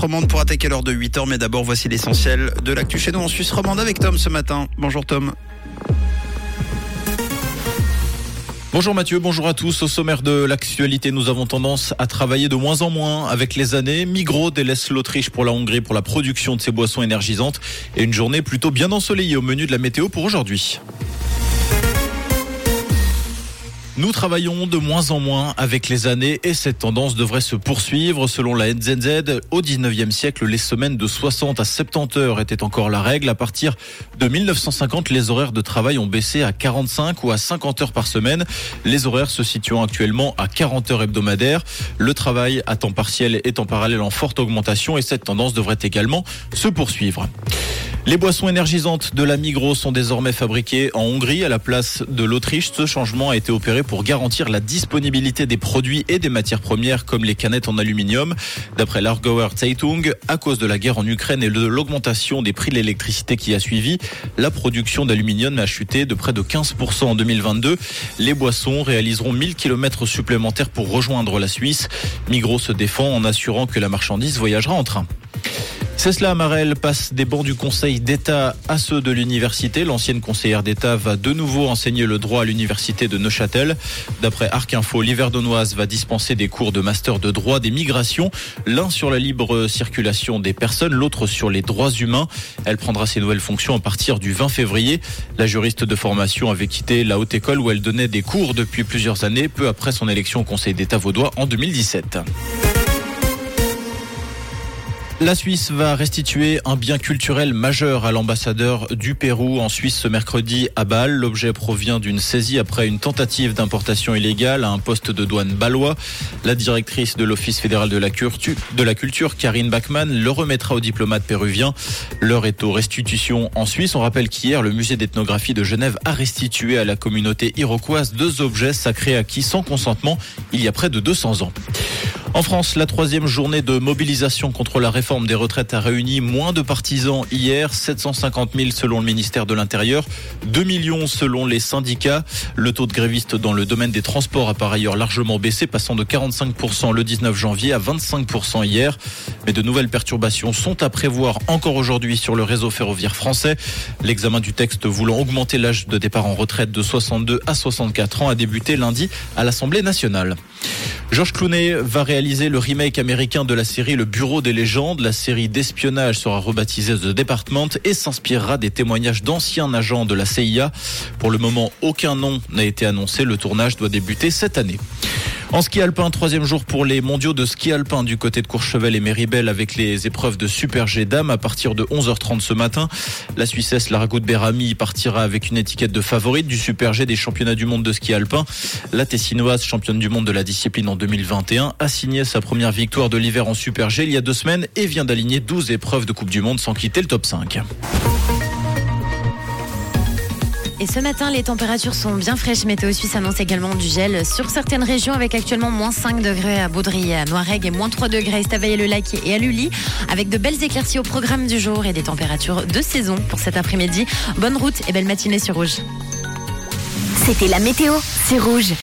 Romande pour attaquer l'heure de 8h, mais d'abord voici l'essentiel de l'actu chez nous en Suisse romande avec Tom ce matin. Bonjour Tom. Bonjour Mathieu, bonjour à tous. Au sommaire de l'actualité, nous avons tendance à travailler de moins en moins avec les années. Migros délaisse l'Autriche pour la Hongrie pour la production de ses boissons énergisantes et une journée plutôt bien ensoleillée au menu de la météo pour aujourd'hui. Nous travaillons de moins en moins avec les années et cette tendance devrait se poursuivre. Selon la NZZ, au 19e siècle, les semaines de 60 à 70 heures étaient encore la règle. À partir de 1950, les horaires de travail ont baissé à 45 ou à 50 heures par semaine. Les horaires se situant actuellement à 40 heures hebdomadaires. Le travail à temps partiel est en parallèle en forte augmentation et cette tendance devrait également se poursuivre. Les boissons énergisantes de la Migros sont désormais fabriquées en Hongrie à la place de l'Autriche. Ce changement a été opéré pour garantir la disponibilité des produits et des matières premières comme les canettes en aluminium. D'après l'Argauer Zeitung, à cause de la guerre en Ukraine et de l'augmentation des prix de l'électricité qui a suivi, la production d'aluminium a chuté de près de 15% en 2022. Les boissons réaliseront 1000 km supplémentaires pour rejoindre la Suisse. Migros se défend en assurant que la marchandise voyagera en train. Cela, Amarel passe des bancs du Conseil d'État à ceux de l'université. L'ancienne conseillère d'État va de nouveau enseigner le droit à l'université de Neuchâtel. D'après Arc Info, va dispenser des cours de master de droit des migrations, l'un sur la libre circulation des personnes, l'autre sur les droits humains. Elle prendra ses nouvelles fonctions à partir du 20 février. La juriste de formation avait quitté la haute école où elle donnait des cours depuis plusieurs années, peu après son élection au Conseil d'État vaudois en 2017. La Suisse va restituer un bien culturel majeur à l'ambassadeur du Pérou en Suisse ce mercredi à Bâle. L'objet provient d'une saisie après une tentative d'importation illégale à un poste de douane balois. La directrice de l'Office fédéral de la, culture, Karine Bachmann, le remettra au diplomate péruvien. L'heure est aux restitutions en Suisse. On rappelle qu'hier, le musée d'ethnographie de Genève a restitué à la communauté iroquoise deux objets sacrés acquis sans consentement il y a près de 200 ans. En France, la troisième journée de mobilisation contre la réforme des retraites a réuni moins de partisans hier, 750 000 selon le ministère de l'Intérieur, 2 millions selon les syndicats. Le taux de grévistes dans le domaine des transports a par ailleurs largement baissé, passant de 45% le 19 janvier à 25% hier. Mais de nouvelles perturbations sont à prévoir encore aujourd'hui sur le réseau ferroviaire français. L'examen du texte voulant augmenter l'âge de départ en retraite de 62 à 64 ans a débuté lundi à l'Assemblée nationale. Georges Clooney va réaliser le remake américain de la série Le Bureau des légendes. La série d'espionnage sera rebaptisée The Department et s'inspirera des témoignages d'anciens agents de la CIA. Pour le moment, aucun nom n'a été annoncé. Le tournage doit débuter cette année. En ski alpin, troisième jour pour les mondiaux de ski alpin du côté de Courchevel et Méribel avec les épreuves de Super G dames à partir de 11h30 ce matin. La Suissesse Lara Berami partira avec une étiquette de favorite du Super G des championnats du monde de ski alpin. La Tessinoise, championne du monde de la discipline en 2021, a signé sa première victoire de l'hiver en Super G il y a deux semaines et vient d'aligner 12 épreuves de Coupe du Monde sans quitter le top 5. Et ce matin, les températures sont bien fraîches. Météo Suisse annonce également du gel sur certaines régions avec actuellement moins 5 degrés à Baudry, à Noirègue et moins 3 degrés à Estavayer-le-Lac et à Lully avec de belles éclaircies au programme du jour et des températures de saison pour cet après-midi. Bonne route et belle matinée sur Rouge. C'était la météo, c'est Rouge.